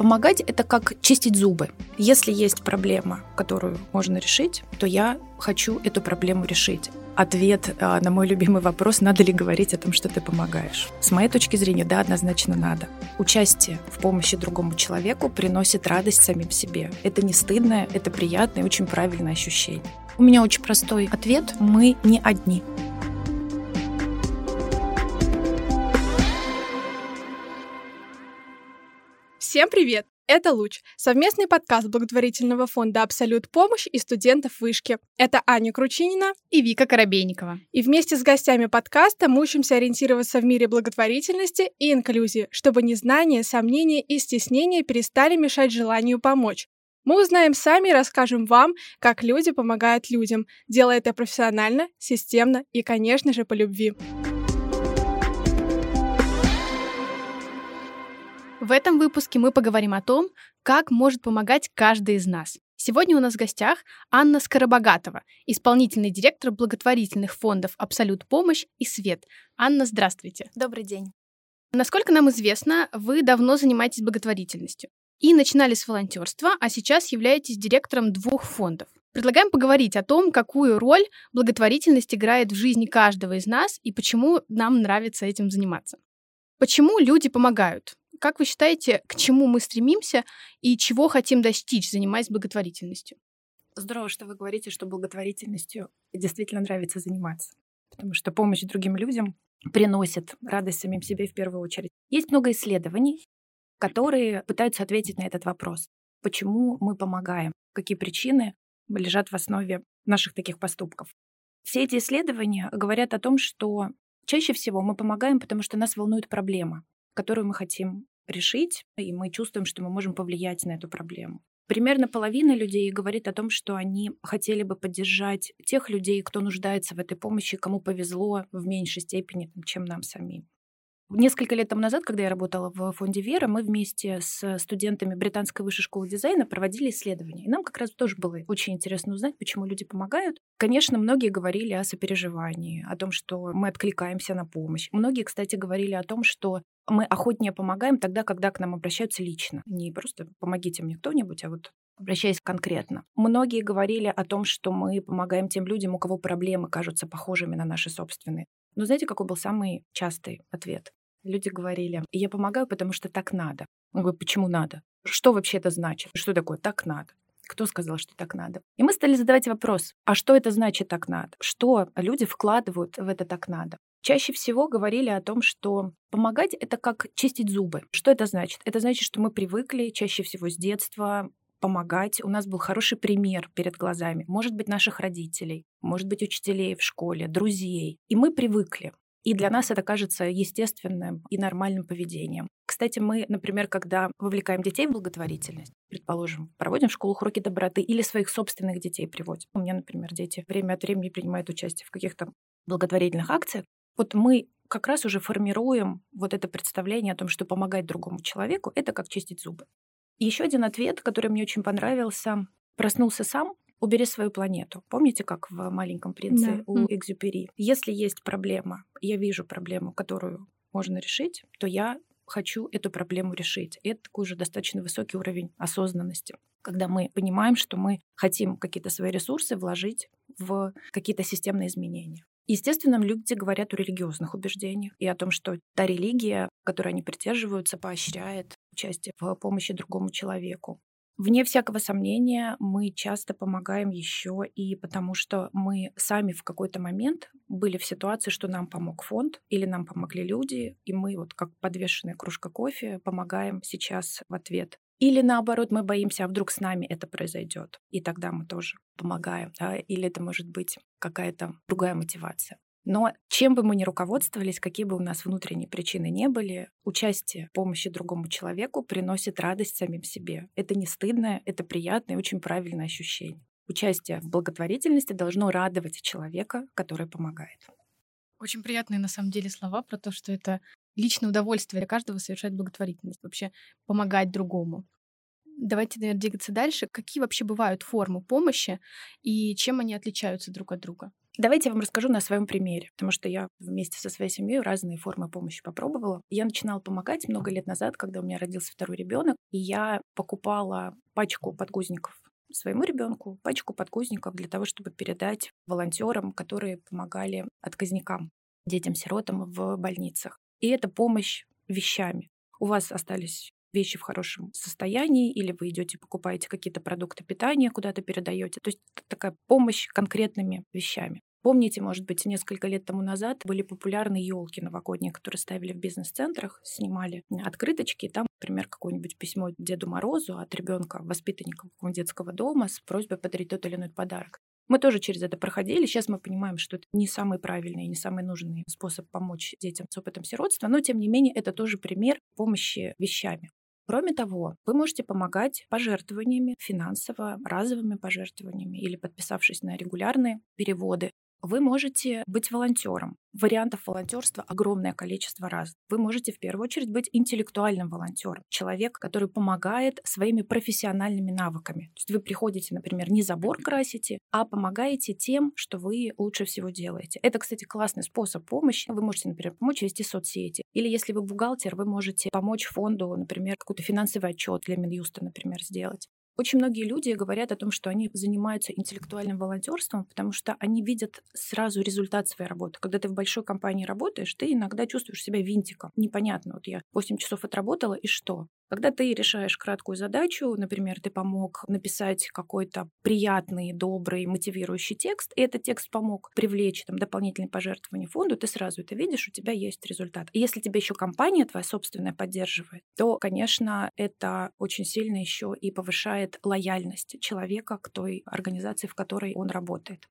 Помогать — это как чистить зубы. Если есть проблема, которую можно решить, то я хочу эту проблему решить. Ответ а, на мой любимый вопрос, надо ли говорить о том, что ты помогаешь. С моей точки зрения, да, однозначно надо. Участие в помощи другому человеку приносит радость самим себе. Это не стыдное, это приятное очень правильное ощущение. У меня очень простой ответ. Мы не одни. Всем привет! Это «Луч» — совместный подкаст благотворительного фонда «Абсолют помощь» и студентов вышки. Это Аня Кручинина и Вика Коробейникова. И вместе с гостями подкаста мы учимся ориентироваться в мире благотворительности и инклюзии, чтобы незнание, сомнения и стеснение перестали мешать желанию помочь. Мы узнаем сами и расскажем вам, как люди помогают людям, делая это профессионально, системно и, конечно же, по любви. В этом выпуске мы поговорим о том, как может помогать каждый из нас. Сегодня у нас в гостях Анна Скоробогатова, исполнительный директор благотворительных фондов «Абсолют помощь» и «Свет». Анна, здравствуйте. Добрый день. Насколько нам известно, вы давно занимаетесь благотворительностью и начинали с волонтерства, а сейчас являетесь директором двух фондов. Предлагаем поговорить о том, какую роль благотворительность играет в жизни каждого из нас и почему нам нравится этим заниматься. Почему люди помогают? Как вы считаете, к чему мы стремимся и чего хотим достичь, занимаясь благотворительностью? Здорово, что вы говорите, что благотворительностью действительно нравится заниматься. Потому что помощь другим людям приносит радость самим себе в первую очередь. Есть много исследований, которые пытаются ответить на этот вопрос. Почему мы помогаем? Какие причины лежат в основе наших таких поступков? Все эти исследования говорят о том, что чаще всего мы помогаем, потому что нас волнует проблема, которую мы хотим решить, и мы чувствуем, что мы можем повлиять на эту проблему. Примерно половина людей говорит о том, что они хотели бы поддержать тех людей, кто нуждается в этой помощи, кому повезло в меньшей степени, чем нам самим. Несколько лет тому назад, когда я работала в фонде Вера, мы вместе с студентами Британской высшей школы дизайна проводили исследования. И нам как раз тоже было очень интересно узнать, почему люди помогают. Конечно, многие говорили о сопереживании, о том, что мы откликаемся на помощь. Многие, кстати, говорили о том, что мы охотнее помогаем тогда, когда к нам обращаются лично. Не просто «помогите мне кто-нибудь», а вот обращаясь конкретно. Многие говорили о том, что мы помогаем тем людям, у кого проблемы кажутся похожими на наши собственные. Но знаете, какой был самый частый ответ? Люди говорили, я помогаю, потому что так надо. Он говорит, почему надо? Что вообще это значит? Что такое так надо? Кто сказал, что так надо? И мы стали задавать вопрос, а что это значит так надо? Что люди вкладывают в это так надо? Чаще всего говорили о том, что помогать — это как чистить зубы. Что это значит? Это значит, что мы привыкли чаще всего с детства помогать. У нас был хороший пример перед глазами. Может быть, наших родителей, может быть, учителей в школе, друзей. И мы привыкли. И для нас это кажется естественным и нормальным поведением. Кстати, мы, например, когда вовлекаем детей в благотворительность, предположим, проводим в школах уроки доброты или своих собственных детей приводим. У меня, например, дети время от времени принимают участие в каких-то благотворительных акциях. Вот мы как раз уже формируем вот это представление о том, что помогать другому человеку — это как чистить зубы. Еще один ответ, который мне очень понравился. Проснулся сам, убери свою планету. Помните, как в «Маленьком принце» да. у Экзюпери? Если есть проблема, я вижу проблему, которую можно решить, то я хочу эту проблему решить. И это такой уже достаточно высокий уровень осознанности, когда мы понимаем, что мы хотим какие-то свои ресурсы вложить в какие-то системные изменения. Естественно, люди говорят о религиозных убеждениях и о том, что та религия, которой они придерживаются, поощряет участие в помощи другому человеку. Вне всякого сомнения, мы часто помогаем еще и потому, что мы сами в какой-то момент были в ситуации, что нам помог фонд или нам помогли люди, и мы вот как подвешенная кружка кофе помогаем сейчас в ответ. Или наоборот, мы боимся, а вдруг с нами это произойдет, и тогда мы тоже помогаем. Да? Или это может быть какая-то другая мотивация. Но чем бы мы ни руководствовались, какие бы у нас внутренние причины не были, участие в помощи другому человеку приносит радость самим себе. Это не стыдное, это приятное и очень правильное ощущение. Участие в благотворительности должно радовать человека, который помогает. Очень приятные на самом деле слова про то, что это личное удовольствие для каждого совершать благотворительность, вообще помогать другому. Давайте, наверное, двигаться дальше. Какие вообще бывают формы помощи и чем они отличаются друг от друга? Давайте я вам расскажу на своем примере, потому что я вместе со своей семьей разные формы помощи попробовала. Я начинала помогать много лет назад, когда у меня родился второй ребенок, и я покупала пачку подгузников своему ребенку, пачку подгузников для того, чтобы передать волонтерам, которые помогали отказникам, детям-сиротам в больницах. И это помощь вещами. У вас остались вещи в хорошем состоянии, или вы идете покупаете какие-то продукты питания, куда-то передаете. То есть такая помощь конкретными вещами. Помните, может быть, несколько лет тому назад были популярны елки новогодние, которые ставили в бизнес-центрах, снимали открыточки, и там, например, какое-нибудь письмо Деду Морозу от ребенка, воспитанника детского дома с просьбой подарить тот или иной подарок. Мы тоже через это проходили. Сейчас мы понимаем, что это не самый правильный не самый нужный способ помочь детям с опытом сиротства, но тем не менее это тоже пример помощи вещами. Кроме того, вы можете помогать пожертвованиями финансово, разовыми пожертвованиями или подписавшись на регулярные переводы вы можете быть волонтером. Вариантов волонтерства огромное количество раз. Вы можете в первую очередь быть интеллектуальным волонтером. Человек, который помогает своими профессиональными навыками. То есть вы приходите, например, не забор красите, а помогаете тем, что вы лучше всего делаете. Это, кстати, классный способ помощи. Вы можете, например, помочь вести соцсети. Или если вы бухгалтер, вы можете помочь фонду, например, какой-то финансовый отчет для Минюста, например, сделать. Очень многие люди говорят о том, что они занимаются интеллектуальным волонтерством, потому что они видят сразу результат своей работы. Когда ты в большой компании работаешь, ты иногда чувствуешь себя винтиком. Непонятно, вот я 8 часов отработала, и что? Когда ты решаешь краткую задачу, например, ты помог написать какой-то приятный, добрый, мотивирующий текст, и этот текст помог привлечь там, дополнительные пожертвования фонду, ты сразу это видишь, у тебя есть результат. И если тебя еще компания твоя собственная поддерживает, то, конечно, это очень сильно еще и повышает лояльность человека к той организации, в которой он работает.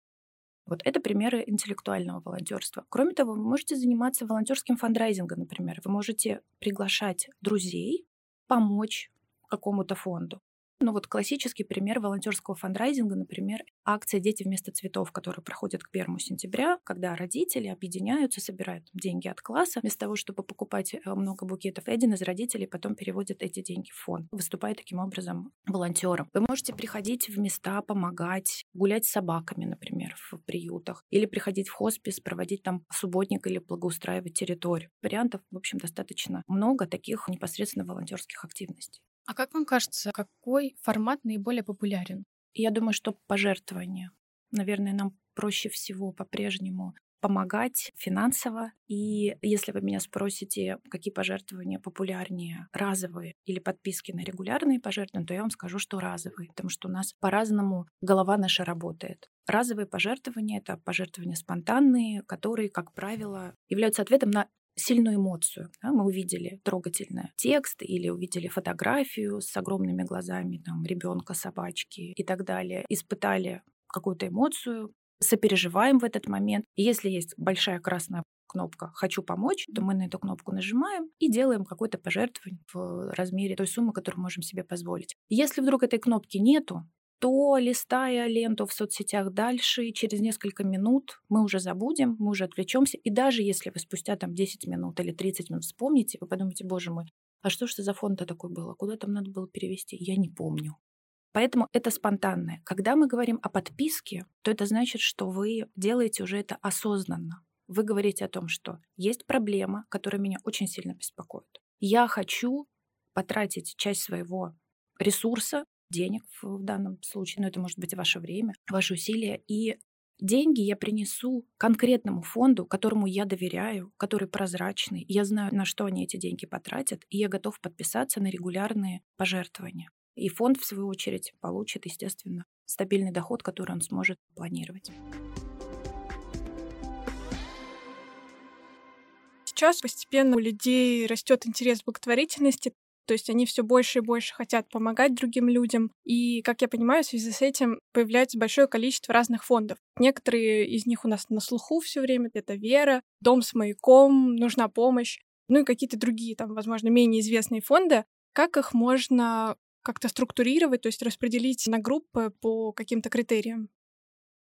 Вот это примеры интеллектуального волонтерства. Кроме того, вы можете заниматься волонтерским фандрайзингом, например. Вы можете приглашать друзей, помочь какому-то фонду. Ну вот классический пример волонтерского фандрайзинга, например, акция «Дети вместо цветов», которая проходит к 1 сентября, когда родители объединяются, собирают деньги от класса, вместо того, чтобы покупать э, много букетов, один из родителей потом переводит эти деньги в фонд, выступает таким образом волонтером. Вы можете приходить в места, помогать, гулять с собаками, например, в приютах, или приходить в хоспис, проводить там субботник или благоустраивать территорию. Вариантов, в общем, достаточно много таких непосредственно волонтерских активностей. А как вам кажется, какой формат наиболее популярен? Я думаю, что пожертвования. Наверное, нам проще всего по-прежнему помогать финансово. И если вы меня спросите, какие пожертвования популярнее, разовые или подписки на регулярные пожертвования, то я вам скажу, что разовые, потому что у нас по-разному голова наша работает. Разовые пожертвования — это пожертвования спонтанные, которые, как правило, являются ответом на сильную эмоцию. Да? Мы увидели трогательный текст или увидели фотографию с огромными глазами там, ребенка, собачки и так далее. Испытали какую-то эмоцию, сопереживаем в этот момент. И если есть большая красная кнопка «Хочу помочь», то мы на эту кнопку нажимаем и делаем какое-то пожертвование в размере той суммы, которую можем себе позволить. Если вдруг этой кнопки нету, то, листая ленту в соцсетях дальше, через несколько минут мы уже забудем, мы уже отвлечемся. И даже если вы спустя там 10 минут или 30 минут вспомните, вы подумаете, боже мой, а что ж за фонд-то такой было? Куда там надо было перевести? Я не помню. Поэтому это спонтанное. Когда мы говорим о подписке, то это значит, что вы делаете уже это осознанно. Вы говорите о том, что есть проблема, которая меня очень сильно беспокоит. Я хочу потратить часть своего ресурса денег в данном случае, но это может быть ваше время, ваши усилия. И деньги я принесу конкретному фонду, которому я доверяю, который прозрачный. Я знаю, на что они эти деньги потратят, и я готов подписаться на регулярные пожертвования. И фонд, в свою очередь, получит, естественно, стабильный доход, который он сможет планировать. Сейчас постепенно у людей растет интерес к благотворительности, то есть они все больше и больше хотят помогать другим людям. И, как я понимаю, в связи с этим появляется большое количество разных фондов. Некоторые из них у нас на слуху все время. Это Вера, Дом с маяком, Нужна помощь. Ну и какие-то другие, там, возможно, менее известные фонды. Как их можно как-то структурировать, то есть распределить на группы по каким-то критериям?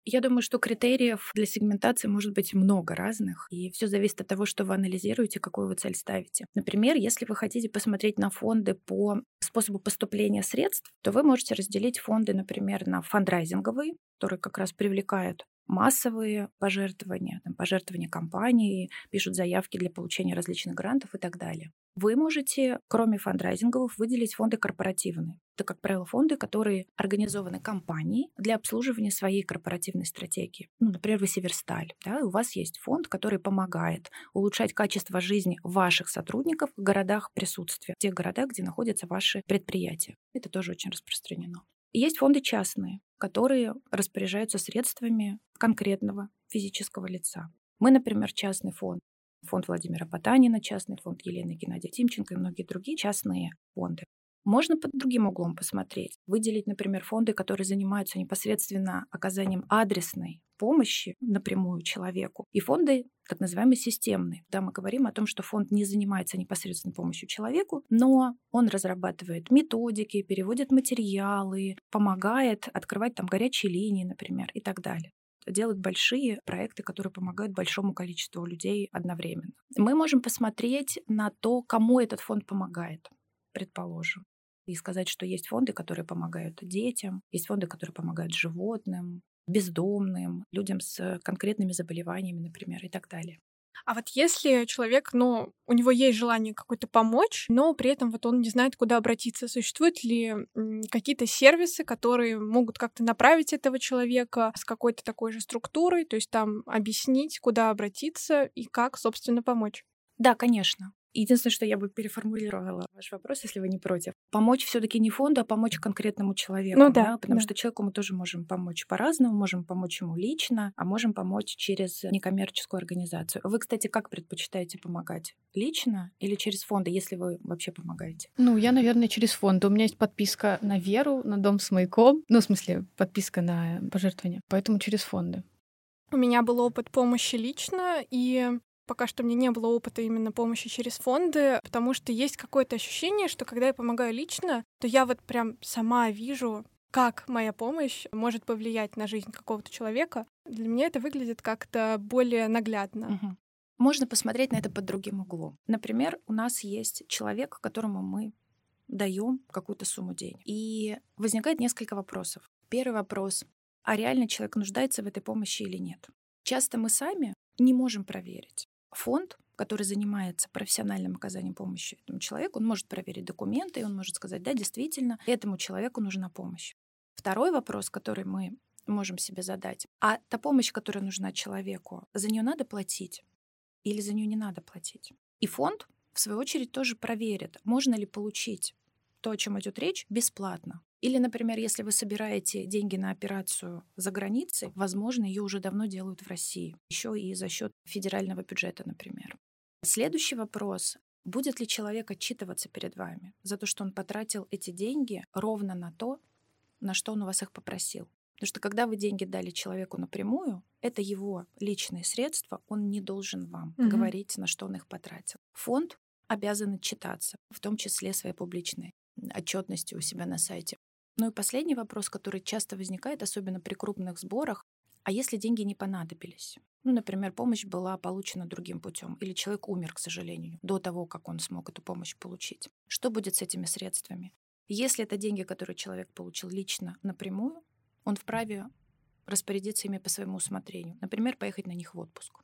Я думаю, что критериев для сегментации может быть много разных, и все зависит от того, что вы анализируете, какую вы цель ставите. Например, если вы хотите посмотреть на фонды по способу поступления средств, то вы можете разделить фонды, например, на фандрайзинговые, которые как раз привлекают массовые пожертвования, там, пожертвования компании, пишут заявки для получения различных грантов и так далее. Вы можете, кроме фандрайзинговых, выделить фонды корпоративные. Это, как правило, фонды, которые организованы компанией для обслуживания своей корпоративной стратегии. Ну, например, вы Северсталь. Да, у вас есть фонд, который помогает улучшать качество жизни ваших сотрудников в городах присутствия, в тех городах, где находятся ваши предприятия. Это тоже очень распространено. И есть фонды частные, которые распоряжаются средствами конкретного физического лица. Мы, например, частный фонд фонд Владимира Потанина, частный фонд Елены Геннадия Тимченко и многие другие частные фонды. Можно под другим углом посмотреть, выделить, например, фонды, которые занимаются непосредственно оказанием адресной помощи напрямую человеку, и фонды так называемые системные. Да, мы говорим о том, что фонд не занимается непосредственно помощью человеку, но он разрабатывает методики, переводит материалы, помогает открывать там горячие линии, например, и так далее делать большие проекты, которые помогают большому количеству людей одновременно. Мы можем посмотреть на то, кому этот фонд помогает, предположим. И сказать, что есть фонды, которые помогают детям, есть фонды, которые помогают животным, бездомным, людям с конкретными заболеваниями, например, и так далее. А вот если человек, ну, у него есть желание какой-то помочь, но при этом вот он не знает, куда обратиться, существуют ли какие-то сервисы, которые могут как-то направить этого человека с какой-то такой же структурой, то есть там объяснить, куда обратиться и как, собственно, помочь? Да, конечно. Единственное, что я бы переформулировала ваш вопрос, если вы не против. Помочь все таки не фонду, а помочь конкретному человеку. Ну да. да потому да. что человеку мы тоже можем помочь по-разному, можем помочь ему лично, а можем помочь через некоммерческую организацию. Вы, кстати, как предпочитаете помогать? Лично или через фонды, если вы вообще помогаете? Ну, я, наверное, через фонды. У меня есть подписка на Веру, на Дом с маяком. Ну, в смысле, подписка на пожертвования. Поэтому через фонды. У меня был опыт помощи лично, и Пока что мне не было опыта именно помощи через фонды, потому что есть какое-то ощущение, что когда я помогаю лично, то я вот прям сама вижу, как моя помощь может повлиять на жизнь какого-то человека. Для меня это выглядит как-то более наглядно. Угу. Можно посмотреть на это под другим углом. Например, у нас есть человек, которому мы даем какую-то сумму денег. И возникает несколько вопросов. Первый вопрос, а реально человек нуждается в этой помощи или нет? Часто мы сами не можем проверить фонд, который занимается профессиональным оказанием помощи этому человеку, он может проверить документы, и он может сказать, да, действительно, этому человеку нужна помощь. Второй вопрос, который мы можем себе задать, а та помощь, которая нужна человеку, за нее надо платить или за нее не надо платить? И фонд, в свою очередь, тоже проверит, можно ли получить то, о чем идет речь, бесплатно. Или, например, если вы собираете деньги на операцию за границей, возможно, ее уже давно делают в России, еще и за счет федерального бюджета, например. Следующий вопрос. Будет ли человек отчитываться перед вами за то, что он потратил эти деньги ровно на то, на что он у вас их попросил? Потому что когда вы деньги дали человеку напрямую, это его личные средства, он не должен вам угу. говорить, на что он их потратил. Фонд обязан отчитаться, в том числе своей публичной отчетностью у себя на сайте. Ну и последний вопрос, который часто возникает, особенно при крупных сборах, а если деньги не понадобились? Ну, например, помощь была получена другим путем, или человек умер, к сожалению, до того, как он смог эту помощь получить. Что будет с этими средствами? Если это деньги, которые человек получил лично напрямую, он вправе распорядиться ими по своему усмотрению, например, поехать на них в отпуск.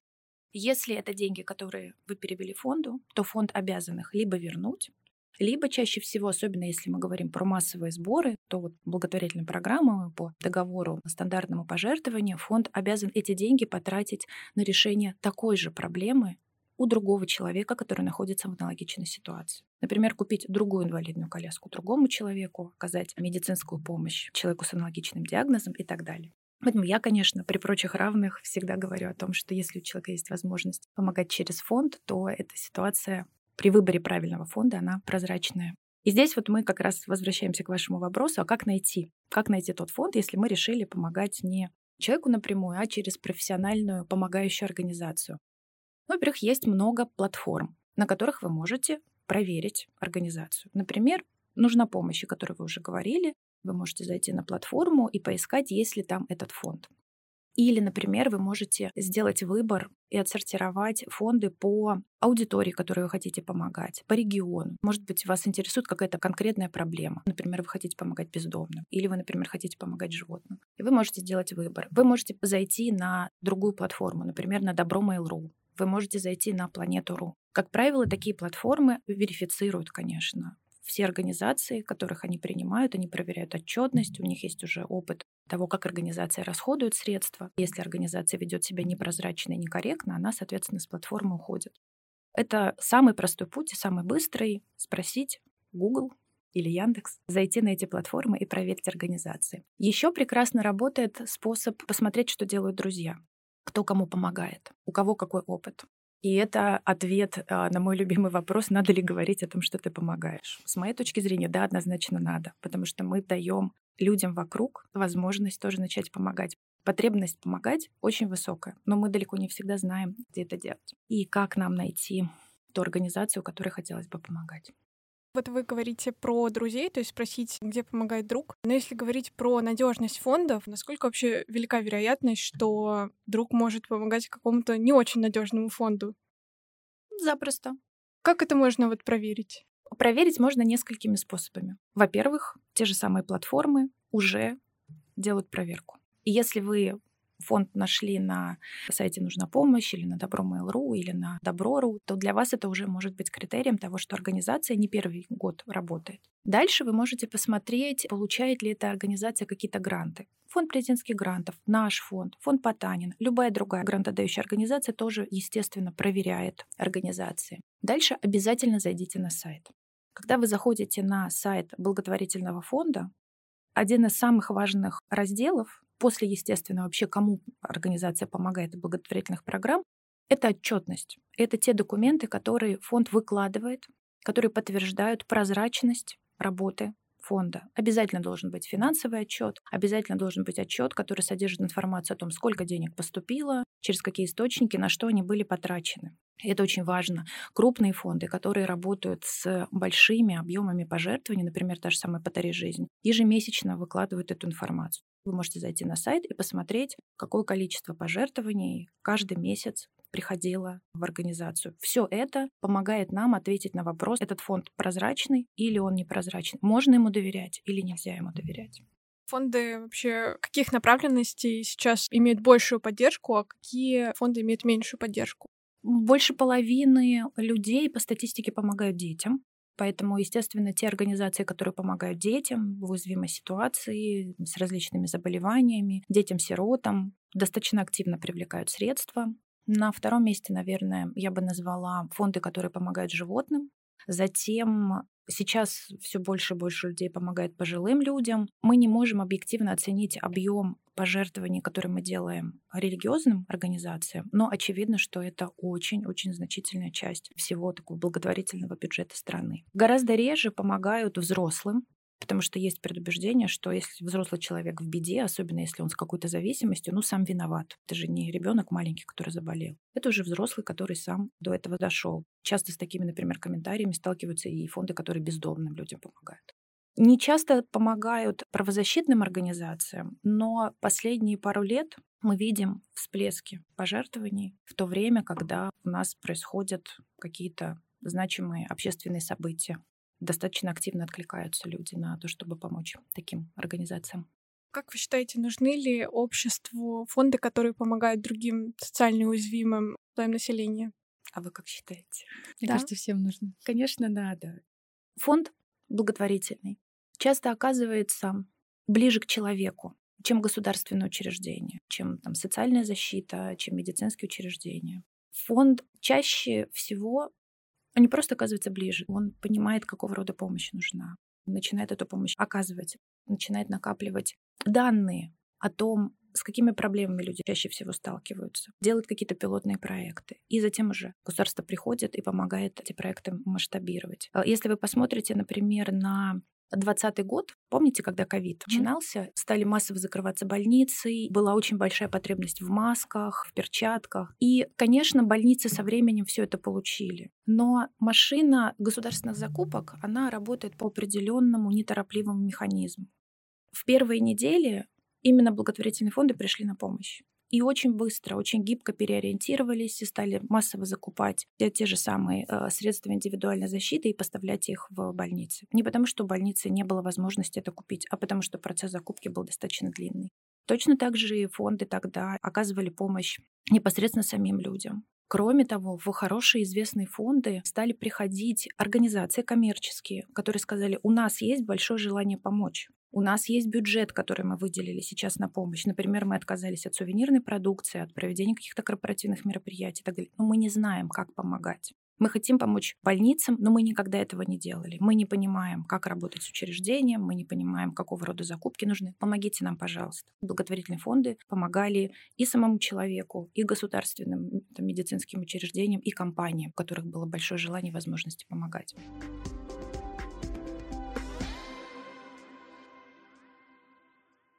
Если это деньги, которые вы перевели фонду, то фонд обязан их либо вернуть, либо чаще всего, особенно если мы говорим про массовые сборы, то вот благотворительная программа по договору стандартному пожертвованию, фонд обязан эти деньги потратить на решение такой же проблемы у другого человека, который находится в аналогичной ситуации. Например, купить другую инвалидную коляску другому человеку, оказать медицинскую помощь человеку с аналогичным диагнозом и так далее. Поэтому я, конечно, при прочих равных всегда говорю о том, что если у человека есть возможность помогать через фонд, то эта ситуация при выборе правильного фонда она прозрачная. И здесь вот мы как раз возвращаемся к вашему вопросу, а как найти? Как найти тот фонд, если мы решили помогать не человеку напрямую, а через профессиональную помогающую организацию? Ну, во-первых, есть много платформ, на которых вы можете проверить организацию. Например, нужна помощь, о которой вы уже говорили. Вы можете зайти на платформу и поискать, есть ли там этот фонд. Или, например, вы можете сделать выбор и отсортировать фонды по аудитории, которой вы хотите помогать, по региону. Может быть, вас интересует какая-то конкретная проблема. Например, вы хотите помогать бездомным, или вы, например, хотите помогать животным. И вы можете сделать выбор. Вы можете зайти на другую платформу, например, на Добро Mail.ru. Вы можете зайти на Планету.ру. Как правило, такие платформы верифицируют, конечно, все организации, которых они принимают, они проверяют отчетность, у них есть уже опыт того, как организация расходует средства. Если организация ведет себя непрозрачно и некорректно, она, соответственно, с платформы уходит. Это самый простой путь и самый быстрый — спросить Google или Яндекс, зайти на эти платформы и проверить организации. Еще прекрасно работает способ посмотреть, что делают друзья, кто кому помогает, у кого какой опыт. И это ответ а, на мой любимый вопрос, надо ли говорить о том, что ты помогаешь. С моей точки зрения, да, однозначно надо, потому что мы даем людям вокруг возможность тоже начать помогать. Потребность помогать очень высокая, но мы далеко не всегда знаем, где это делать. И как нам найти ту организацию, которой хотелось бы помогать. Вот вы говорите про друзей, то есть спросить, где помогает друг. Но если говорить про надежность фондов, насколько вообще велика вероятность, что друг может помогать какому-то не очень надежному фонду? Запросто. Как это можно вот проверить? Проверить можно несколькими способами. Во-первых, те же самые платформы уже делают проверку. И если вы фонд нашли на сайте «Нужна помощь» или на Добро.Mail.ru или на Добро.ру, то для вас это уже может быть критерием того, что организация не первый год работает. Дальше вы можете посмотреть, получает ли эта организация какие-то гранты. Фонд президентских грантов, наш фонд, фонд Потанин, любая другая грантодающая организация тоже, естественно, проверяет организации. Дальше обязательно зайдите на сайт. Когда вы заходите на сайт благотворительного фонда, один из самых важных разделов после, естественно, вообще кому организация помогает благотворительных программ, это отчетность. Это те документы, которые фонд выкладывает, которые подтверждают прозрачность работы фонда. Обязательно должен быть финансовый отчет, обязательно должен быть отчет, который содержит информацию о том, сколько денег поступило, через какие источники, на что они были потрачены. Это очень важно. Крупные фонды, которые работают с большими объемами пожертвований, например, та же самая «Подари жизнь», ежемесячно выкладывают эту информацию. Вы можете зайти на сайт и посмотреть, какое количество пожертвований каждый месяц приходило в организацию. Все это помогает нам ответить на вопрос, этот фонд прозрачный или он непрозрачный. Можно ему доверять или нельзя ему доверять. Фонды вообще каких направленностей сейчас имеют большую поддержку, а какие фонды имеют меньшую поддержку? Больше половины людей по статистике помогают детям. Поэтому, естественно, те организации, которые помогают детям в уязвимой ситуации, с различными заболеваниями, детям-сиротам, достаточно активно привлекают средства. На втором месте, наверное, я бы назвала фонды, которые помогают животным. Затем сейчас все больше и больше людей помогает пожилым людям. Мы не можем объективно оценить объем пожертвований, которые мы делаем религиозным организациям, но очевидно, что это очень-очень значительная часть всего такого благотворительного бюджета страны. Гораздо реже помогают взрослым, Потому что есть предубеждение, что если взрослый человек в беде, особенно если он с какой-то зависимостью, ну сам виноват. Это же не ребенок маленький, который заболел. Это уже взрослый, который сам до этого дошел. Часто с такими, например, комментариями сталкиваются и фонды, которые бездомным людям помогают. Не часто помогают правозащитным организациям, но последние пару лет мы видим всплески пожертвований в то время, когда у нас происходят какие-то значимые общественные события достаточно активно откликаются люди на то, чтобы помочь таким организациям. Как вы считаете, нужны ли обществу фонды, которые помогают другим социально уязвимым слоям населения? А вы как считаете? Мне да? кажется, всем нужно. Конечно, надо. Фонд благотворительный часто оказывается ближе к человеку, чем государственное учреждение, чем там, социальная защита, чем медицинские учреждения. Фонд чаще всего он не просто оказывается ближе, он понимает, какого рода помощь нужна, начинает эту помощь оказывать, начинает накапливать данные о том, с какими проблемами люди чаще всего сталкиваются, делает какие-то пилотные проекты. И затем уже государство приходит и помогает эти проекты масштабировать. А если вы посмотрите, например, на 2020 год, помните, когда ковид начинался, стали массово закрываться больницы, была очень большая потребность в масках, в перчатках. И, конечно, больницы со временем все это получили. Но машина государственных закупок, она работает по определенному неторопливому механизму. В первые недели именно благотворительные фонды пришли на помощь. И очень быстро, очень гибко переориентировались и стали массово закупать те, же самые э, средства индивидуальной защиты и поставлять их в больницы. Не потому, что у больницы не было возможности это купить, а потому, что процесс закупки был достаточно длинный. Точно так же и фонды тогда оказывали помощь непосредственно самим людям. Кроме того, в хорошие известные фонды стали приходить организации коммерческие, которые сказали, у нас есть большое желание помочь. У нас есть бюджет, который мы выделили сейчас на помощь. Например, мы отказались от сувенирной продукции, от проведения каких-то корпоративных мероприятий и так далее. Но мы не знаем, как помогать. Мы хотим помочь больницам, но мы никогда этого не делали. Мы не понимаем, как работать с учреждением, мы не понимаем, какого рода закупки нужны. Помогите нам, пожалуйста. Благотворительные фонды помогали и самому человеку, и государственным там, медицинским учреждениям, и компаниям, у которых было большое желание и возможности помогать.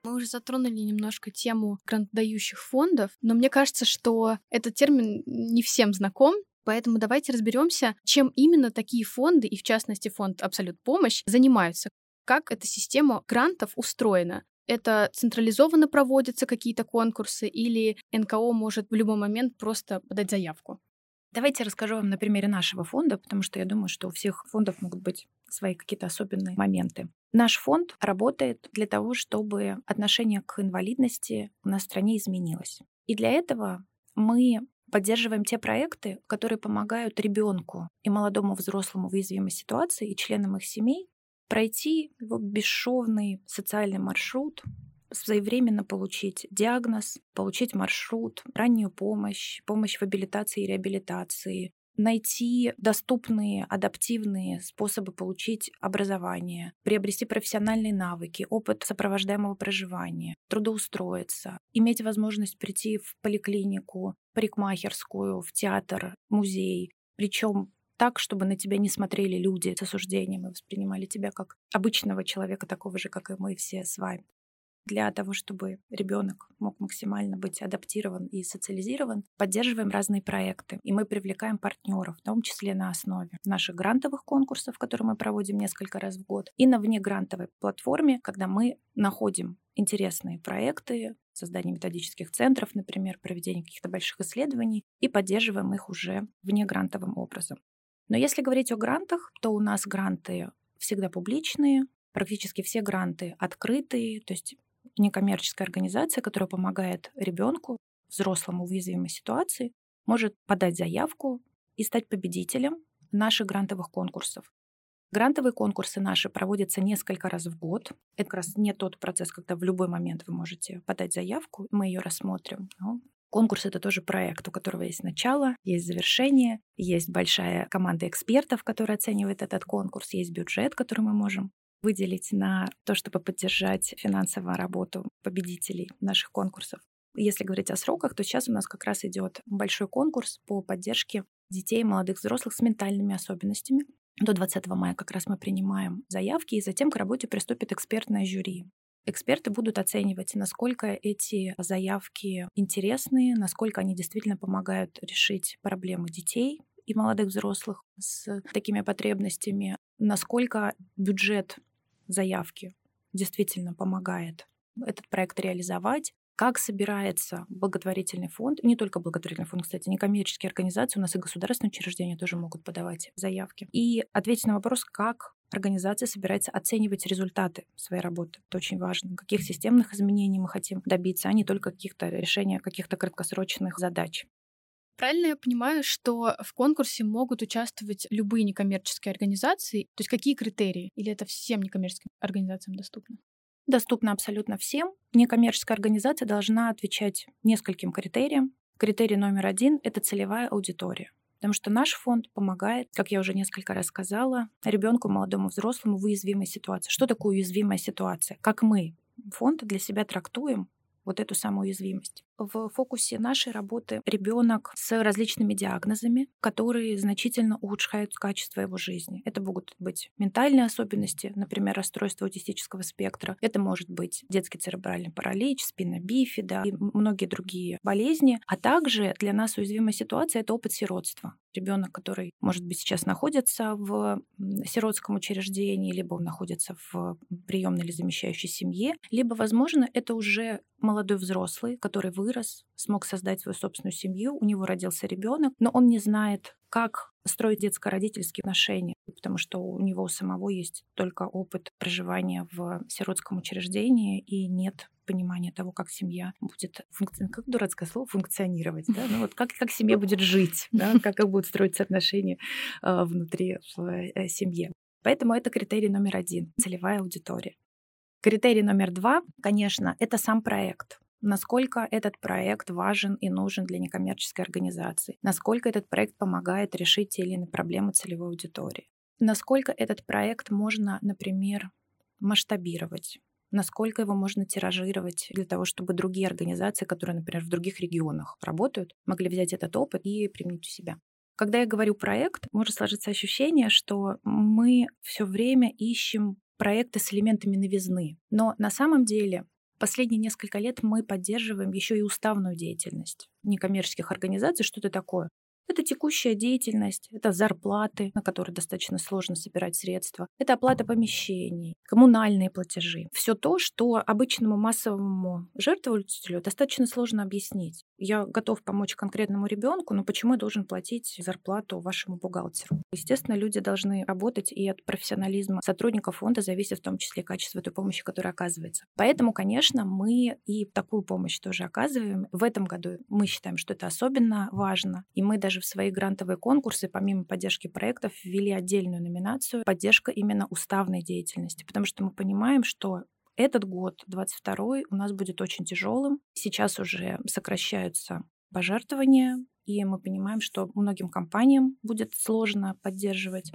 Мы уже затронули немножко тему грантодающих фондов, но мне кажется, что этот термин не всем знаком, Поэтому давайте разберемся, чем именно такие фонды, и в частности фонд «Абсолют помощь», занимаются. Как эта система грантов устроена? Это централизованно проводятся какие-то конкурсы или НКО может в любой момент просто подать заявку? Давайте расскажу вам на примере нашего фонда, потому что я думаю, что у всех фондов могут быть свои какие-то особенные моменты. Наш фонд работает для того, чтобы отношение к инвалидности в стране изменилось. И для этого мы Поддерживаем те проекты, которые помогают ребенку и молодому взрослому в уязвимой ситуации и членам их семей пройти его бесшовный социальный маршрут, своевременно получить диагноз, получить маршрут, раннюю помощь, помощь в абилитации и реабилитации, найти доступные, адаптивные способы получить образование, приобрести профессиональные навыки, опыт сопровождаемого проживания, трудоустроиться, иметь возможность прийти в поликлинику, парикмахерскую, в театр, музей, причем так, чтобы на тебя не смотрели люди с осуждением и воспринимали тебя как обычного человека, такого же, как и мы все с вами для того, чтобы ребенок мог максимально быть адаптирован и социализирован, поддерживаем разные проекты. И мы привлекаем партнеров, в том числе на основе наших грантовых конкурсов, которые мы проводим несколько раз в год, и на внегрантовой платформе, когда мы находим интересные проекты, создание методических центров, например, проведение каких-то больших исследований, и поддерживаем их уже внегрантовым образом. Но если говорить о грантах, то у нас гранты всегда публичные, практически все гранты открытые, то есть некоммерческая организация, которая помогает ребенку, взрослому в уязвимой ситуации, может подать заявку и стать победителем наших грантовых конкурсов. Грантовые конкурсы наши проводятся несколько раз в год. Это как раз не тот процесс, когда в любой момент вы можете подать заявку, мы ее рассмотрим. Но конкурс — это тоже проект, у которого есть начало, есть завершение, есть большая команда экспертов, которая оценивает этот конкурс, есть бюджет, который мы можем выделить на то, чтобы поддержать финансовую работу победителей наших конкурсов. Если говорить о сроках, то сейчас у нас как раз идет большой конкурс по поддержке детей и молодых взрослых с ментальными особенностями. До 20 мая как раз мы принимаем заявки, и затем к работе приступит экспертное жюри. Эксперты будут оценивать, насколько эти заявки интересные, насколько они действительно помогают решить проблемы детей и молодых взрослых с такими потребностями, насколько бюджет заявки действительно помогает этот проект реализовать, как собирается благотворительный фонд, не только благотворительный фонд, кстати, некоммерческие организации, у нас и государственные учреждения тоже могут подавать заявки. И ответить на вопрос, как организация собирается оценивать результаты своей работы. Это очень важно. Каких системных изменений мы хотим добиться, а не только каких-то решения каких-то краткосрочных задач. Правильно я понимаю, что в конкурсе могут участвовать любые некоммерческие организации? То есть какие критерии? Или это всем некоммерческим организациям доступно? Доступно абсолютно всем. Некоммерческая организация должна отвечать нескольким критериям. Критерий номер один — это целевая аудитория. Потому что наш фонд помогает, как я уже несколько раз сказала, ребенку, молодому, взрослому в уязвимой ситуации. Что такое уязвимая ситуация? Как мы, фонд, для себя трактуем вот эту самую уязвимость. В фокусе нашей работы ребенок с различными диагнозами, которые значительно ухудшают качество его жизни. Это могут быть ментальные особенности, например, расстройство аутистического спектра. Это может быть детский церебральный паралич, спина бифида и многие другие болезни. А также для нас уязвимая ситуация — это опыт сиротства. Ребенок, который, может быть, сейчас находится в сиротском учреждении, либо он находится в приемной или замещающей семье, либо, возможно, это уже молодой взрослый, который в вырос, смог создать свою собственную семью, у него родился ребенок, но он не знает, как строить детско-родительские отношения, потому что у него самого есть только опыт проживания в сиротском учреждении и нет понимания того, как семья будет функционировать, как дурацкое слово, функционировать, да? ну вот как, как семья будет жить, да? как, как будут строиться отношения э, внутри в э, семье. Поэтому это критерий номер один — целевая аудитория. Критерий номер два, конечно, это сам проект насколько этот проект важен и нужен для некоммерческой организации, насколько этот проект помогает решить те или иные проблемы целевой аудитории, насколько этот проект можно, например, масштабировать, насколько его можно тиражировать для того, чтобы другие организации, которые, например, в других регионах работают, могли взять этот опыт и применить у себя. Когда я говорю проект, может сложиться ощущение, что мы все время ищем проекты с элементами новизны. Но на самом деле последние несколько лет мы поддерживаем еще и уставную деятельность некоммерческих организаций. Что это такое? Это текущая деятельность, это зарплаты, на которые достаточно сложно собирать средства, это оплата помещений, коммунальные платежи. Все то, что обычному массовому жертвователю достаточно сложно объяснить. Я готов помочь конкретному ребенку, но почему я должен платить зарплату вашему бухгалтеру? Естественно, люди должны работать, и от профессионализма сотрудников фонда зависит в том числе качество той помощи, которая оказывается. Поэтому, конечно, мы и такую помощь тоже оказываем. В этом году мы считаем, что это особенно важно, и мы даже в свои грантовые конкурсы, помимо поддержки проектов, ввели отдельную номинацию «Поддержка именно уставной деятельности», потому что мы понимаем, что этот год, 22 у нас будет очень тяжелым. Сейчас уже сокращаются пожертвования, и мы понимаем, что многим компаниям будет сложно поддерживать,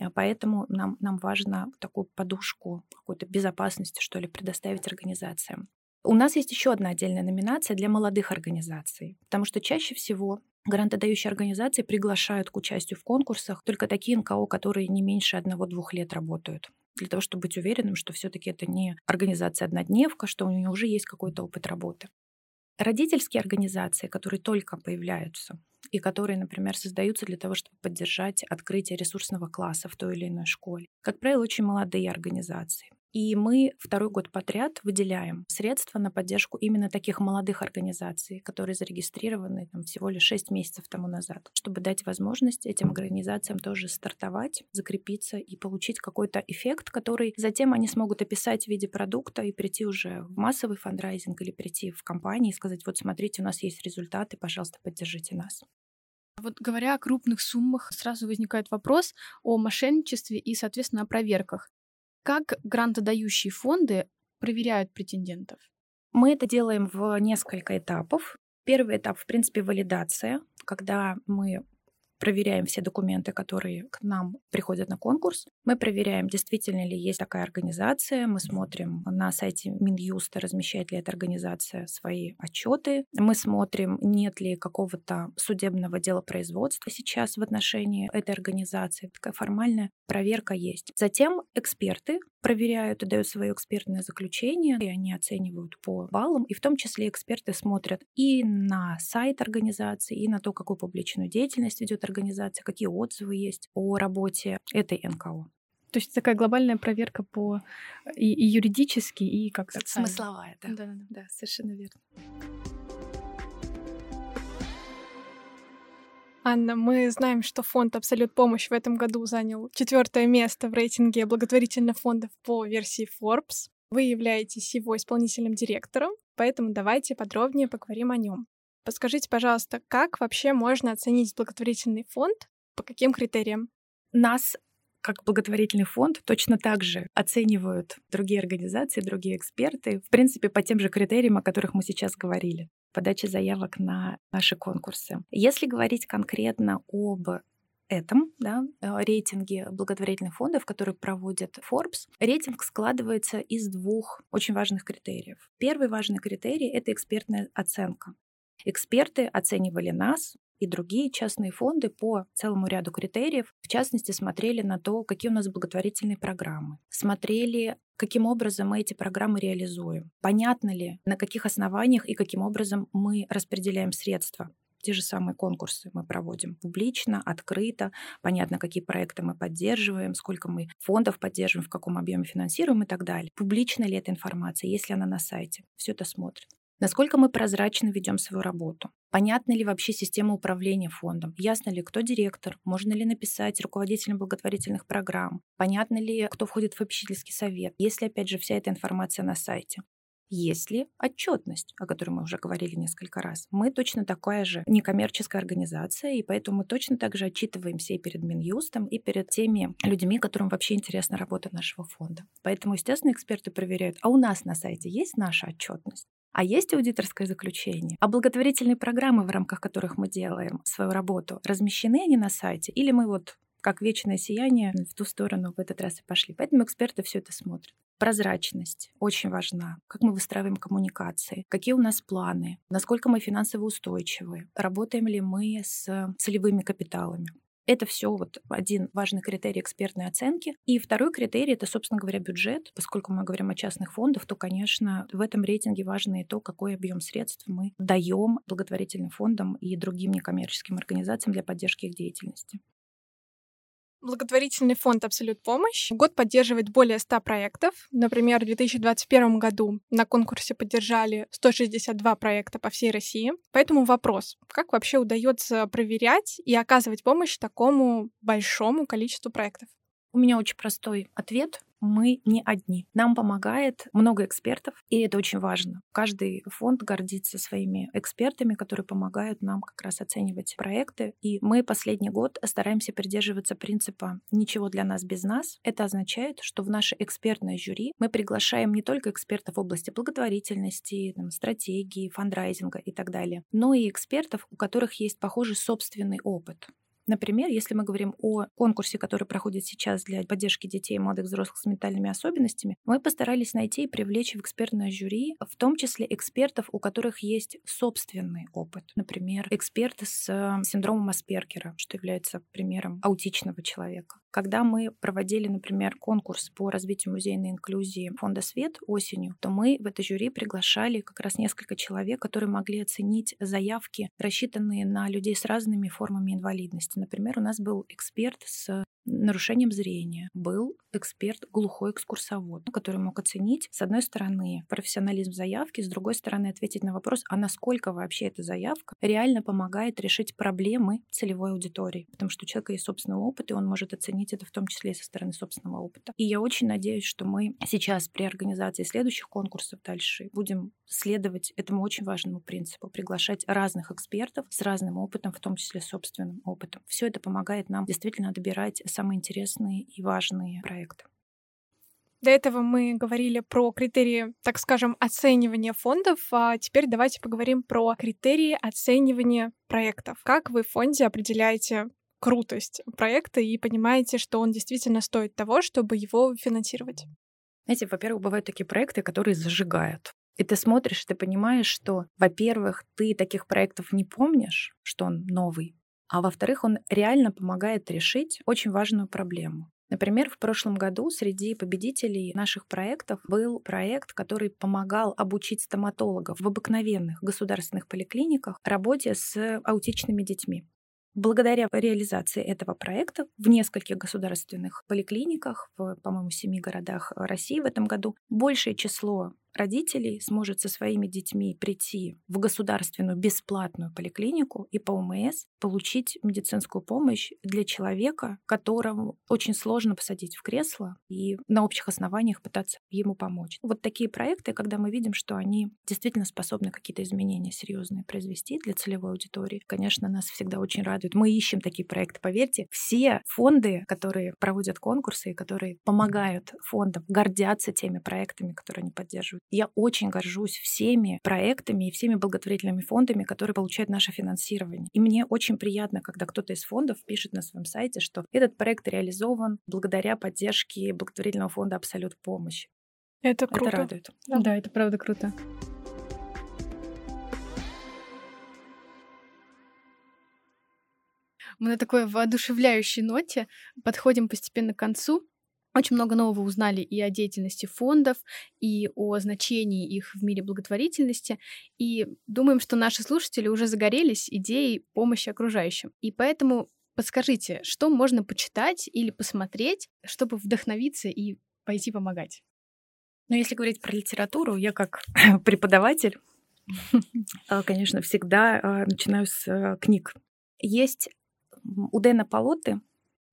а поэтому нам, нам важно такую подушку какой-то безопасности, что ли, предоставить организациям. У нас есть еще одна отдельная номинация для молодых организаций, потому что чаще всего Грантодающие организации приглашают к участию в конкурсах только такие НКО, которые не меньше одного-двух лет работают для того, чтобы быть уверенным, что все-таки это не организация однодневка, что у нее уже есть какой-то опыт работы. Родительские организации, которые только появляются, и которые, например, создаются для того, чтобы поддержать открытие ресурсного класса в той или иной школе. Как правило, очень молодые организации. И мы второй год подряд выделяем средства на поддержку именно таких молодых организаций, которые зарегистрированы там, всего лишь 6 месяцев тому назад, чтобы дать возможность этим организациям тоже стартовать, закрепиться и получить какой-то эффект, который затем они смогут описать в виде продукта и прийти уже в массовый фандрайзинг или прийти в компании и сказать, вот смотрите, у нас есть результаты, пожалуйста, поддержите нас. Вот говоря о крупных суммах, сразу возникает вопрос о мошенничестве и, соответственно, о проверках. Как грантодающие фонды проверяют претендентов? Мы это делаем в несколько этапов. Первый этап, в принципе, валидация, когда мы проверяем все документы, которые к нам приходят на конкурс. Мы проверяем, действительно ли есть такая организация. Мы смотрим на сайте Минюста, размещает ли эта организация свои отчеты. Мы смотрим, нет ли какого-то судебного дела производства сейчас в отношении этой организации. Такая формальная проверка есть. Затем эксперты проверяют и дают свое экспертное заключение, и они оценивают по баллам, и в том числе эксперты смотрят и на сайт организации, и на то, какую публичную деятельность ведет организация, какие отзывы есть о работе этой НКО. То есть такая глобальная проверка по и, и юридически, и как социально. Смысловая, да. Да, да, да, совершенно верно. Анна, мы знаем, что фонд «Абсолют помощь» в этом году занял четвертое место в рейтинге благотворительных фондов по версии Forbes. Вы являетесь его исполнительным директором, поэтому давайте подробнее поговорим о нем. Подскажите, пожалуйста, как вообще можно оценить благотворительный фонд, по каким критериям? Нас как благотворительный фонд точно так же оценивают другие организации, другие эксперты, в принципе, по тем же критериям, о которых мы сейчас говорили подачи заявок на наши конкурсы. Если говорить конкретно об этом да, рейтинге благотворительных фондов, который проводит Forbes, рейтинг складывается из двух очень важных критериев. Первый важный критерий — это экспертная оценка. Эксперты оценивали нас, и другие частные фонды по целому ряду критериев, в частности, смотрели на то, какие у нас благотворительные программы, смотрели, каким образом мы эти программы реализуем, понятно ли, на каких основаниях и каким образом мы распределяем средства те же самые конкурсы мы проводим публично, открыто, понятно, какие проекты мы поддерживаем, сколько мы фондов поддерживаем, в каком объеме финансируем и так далее. Публична ли эта информация, есть ли она на сайте, все это смотрит. Насколько мы прозрачно ведем свою работу? Понятна ли вообще система управления фондом? Ясно ли, кто директор? Можно ли написать руководителям благотворительных программ? Понятно ли, кто входит в попечительский совет? Есть ли, опять же, вся эта информация на сайте? Есть ли отчетность, о которой мы уже говорили несколько раз? Мы точно такая же некоммерческая организация, и поэтому мы точно так же отчитываемся и перед Минюстом, и перед теми людьми, которым вообще интересна работа нашего фонда. Поэтому, естественно, эксперты проверяют, а у нас на сайте есть наша отчетность? А есть аудиторское заключение? А благотворительные программы, в рамках которых мы делаем свою работу, размещены они на сайте? Или мы вот как вечное сияние в ту сторону в этот раз и пошли? Поэтому эксперты все это смотрят. Прозрачность очень важна. Как мы выстраиваем коммуникации, какие у нас планы, насколько мы финансово устойчивы, работаем ли мы с целевыми капиталами. Это все вот один важный критерий экспертной оценки. И второй критерий — это, собственно говоря, бюджет. Поскольку мы говорим о частных фондах, то, конечно, в этом рейтинге важно и то, какой объем средств мы даем благотворительным фондам и другим некоммерческим организациям для поддержки их деятельности. Благотворительный фонд «Абсолют помощь» год поддерживает более 100 проектов. Например, в 2021 году на конкурсе поддержали 162 проекта по всей России. Поэтому вопрос, как вообще удается проверять и оказывать помощь такому большому количеству проектов? У меня очень простой ответ мы не одни. Нам помогает много экспертов, и это очень важно. Каждый фонд гордится своими экспертами, которые помогают нам как раз оценивать проекты. И мы последний год стараемся придерживаться принципа «ничего для нас без нас». Это означает, что в наше экспертное жюри мы приглашаем не только экспертов в области благотворительности, там, стратегии, фандрайзинга и так далее, но и экспертов, у которых есть похожий собственный опыт. Например, если мы говорим о конкурсе, который проходит сейчас для поддержки детей и молодых взрослых с ментальными особенностями, мы постарались найти и привлечь в экспертное жюри, в том числе экспертов, у которых есть собственный опыт. Например, эксперты с э, синдромом Аспергера, что является примером аутичного человека. Когда мы проводили, например, конкурс по развитию музейной инклюзии фонда «Свет» осенью, то мы в это жюри приглашали как раз несколько человек, которые могли оценить заявки, рассчитанные на людей с разными формами инвалидности. Например, у нас был эксперт с нарушением зрения. Был эксперт, глухой экскурсовод, который мог оценить, с одной стороны, профессионализм заявки, с другой стороны, ответить на вопрос, а насколько вообще эта заявка реально помогает решить проблемы целевой аудитории. Потому что у человека есть собственный опыт, и он может оценить это в том числе и со стороны собственного опыта. И я очень надеюсь, что мы сейчас при организации следующих конкурсов дальше будем следовать этому очень важному принципу, приглашать разных экспертов с разным опытом, в том числе собственным опытом. Все это помогает нам действительно добирать самые интересные и важные проекты. До этого мы говорили про критерии, так скажем, оценивания фондов, а теперь давайте поговорим про критерии оценивания проектов. Как вы в фонде определяете крутость проекта и понимаете, что он действительно стоит того, чтобы его финансировать? Знаете, во-первых, бывают такие проекты, которые зажигают. И ты смотришь, ты понимаешь, что, во-первых, ты таких проектов не помнишь, что он новый, а во-вторых, он реально помогает решить очень важную проблему. Например, в прошлом году среди победителей наших проектов был проект, который помогал обучить стоматологов в обыкновенных государственных поликлиниках работе с аутичными детьми. Благодаря реализации этого проекта в нескольких государственных поликлиниках, в, по-моему, семи городах России в этом году, большее число родителей сможет со своими детьми прийти в государственную бесплатную поликлинику и по ОМС получить медицинскую помощь для человека, которому очень сложно посадить в кресло и на общих основаниях пытаться ему помочь. Вот такие проекты, когда мы видим, что они действительно способны какие-то изменения серьезные произвести для целевой аудитории, конечно, нас всегда очень радует. Мы ищем такие проекты, поверьте. Все фонды, которые проводят конкурсы и которые помогают фондам, гордятся теми проектами, которые они поддерживают. Я очень горжусь всеми проектами и всеми благотворительными фондами, которые получают наше финансирование. И мне очень приятно, когда кто-то из фондов пишет на своем сайте, что этот проект реализован благодаря поддержке благотворительного фонда «Абсолют помощь». Это круто. Это радует. Да, да это правда круто. Мы на такой воодушевляющей ноте подходим постепенно к концу. Очень много нового узнали и о деятельности фондов, и о значении их в мире благотворительности. И думаем, что наши слушатели уже загорелись идеей помощи окружающим. И поэтому подскажите, что можно почитать или посмотреть, чтобы вдохновиться и пойти помогать? Но если говорить про литературу, я как преподаватель А, конечно, всегда а, начинаю с э, книг. Есть у Дэна Полоты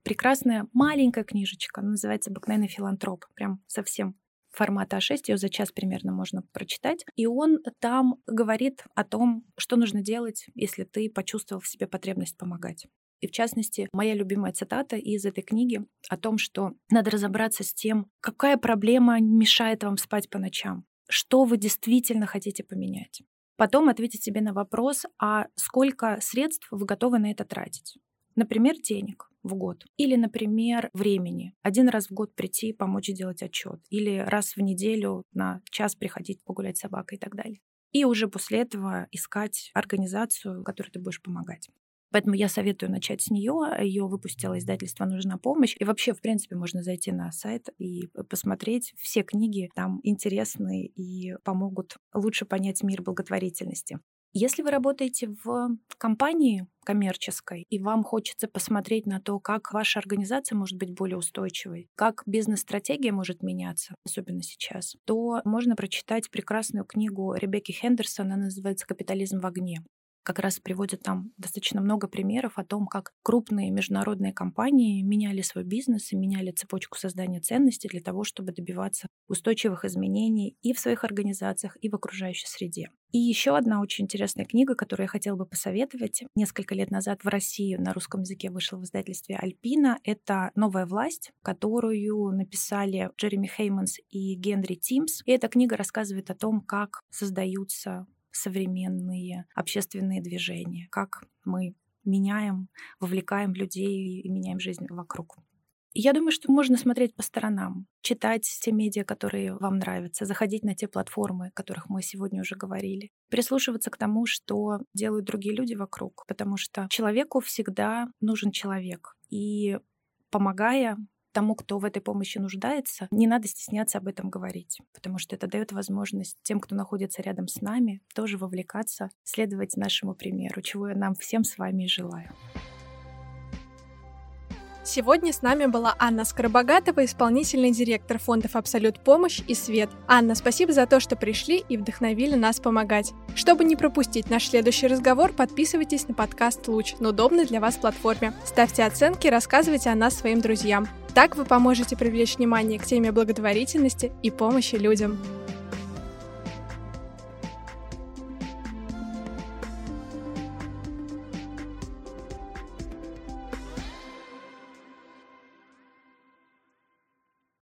прекрасная маленькая книжечка, она называется «Обыкновенный филантроп», прям совсем формата А6, ее за час примерно можно прочитать. И он там говорит о том, что нужно делать, если ты почувствовал в себе потребность помогать. И в частности, моя любимая цитата из этой книги о том, что надо разобраться с тем, какая проблема мешает вам спать по ночам, что вы действительно хотите поменять. Потом ответить себе на вопрос, а сколько средств вы готовы на это тратить. Например, денег в год. Или, например, времени. Один раз в год прийти, помочь сделать отчет. Или раз в неделю на час приходить погулять с собакой и так далее. И уже после этого искать организацию, которой ты будешь помогать. Поэтому я советую начать с нее. Ее выпустило издательство «Нужна помощь». И вообще, в принципе, можно зайти на сайт и посмотреть. Все книги там интересные и помогут лучше понять мир благотворительности. Если вы работаете в компании коммерческой, и вам хочется посмотреть на то, как ваша организация может быть более устойчивой, как бизнес-стратегия может меняться, особенно сейчас, то можно прочитать прекрасную книгу Ребекки Хендерсон, она называется «Капитализм в огне» как раз приводит там достаточно много примеров о том, как крупные международные компании меняли свой бизнес и меняли цепочку создания ценностей для того, чтобы добиваться устойчивых изменений и в своих организациях, и в окружающей среде. И еще одна очень интересная книга, которую я хотела бы посоветовать. Несколько лет назад в России на русском языке вышла в издательстве «Альпина». Это «Новая власть», которую написали Джереми Хейманс и Генри Тимс. И эта книга рассказывает о том, как создаются современные общественные движения, как мы меняем, вовлекаем людей и меняем жизнь вокруг. Я думаю, что можно смотреть по сторонам, читать те медиа, которые вам нравятся, заходить на те платформы, о которых мы сегодня уже говорили, прислушиваться к тому, что делают другие люди вокруг, потому что человеку всегда нужен человек. И помогая, тому, кто в этой помощи нуждается, не надо стесняться об этом говорить, потому что это дает возможность тем, кто находится рядом с нами, тоже вовлекаться, следовать нашему примеру, чего я нам всем с вами и желаю. Сегодня с нами была Анна Скоробогатова, исполнительный директор фондов «Абсолют помощь» и «Свет». Анна, спасибо за то, что пришли и вдохновили нас помогать. Чтобы не пропустить наш следующий разговор, подписывайтесь на подкаст «Луч» на удобной для вас платформе. Ставьте оценки, рассказывайте о нас своим друзьям. Так вы поможете привлечь внимание к теме благотворительности и помощи людям.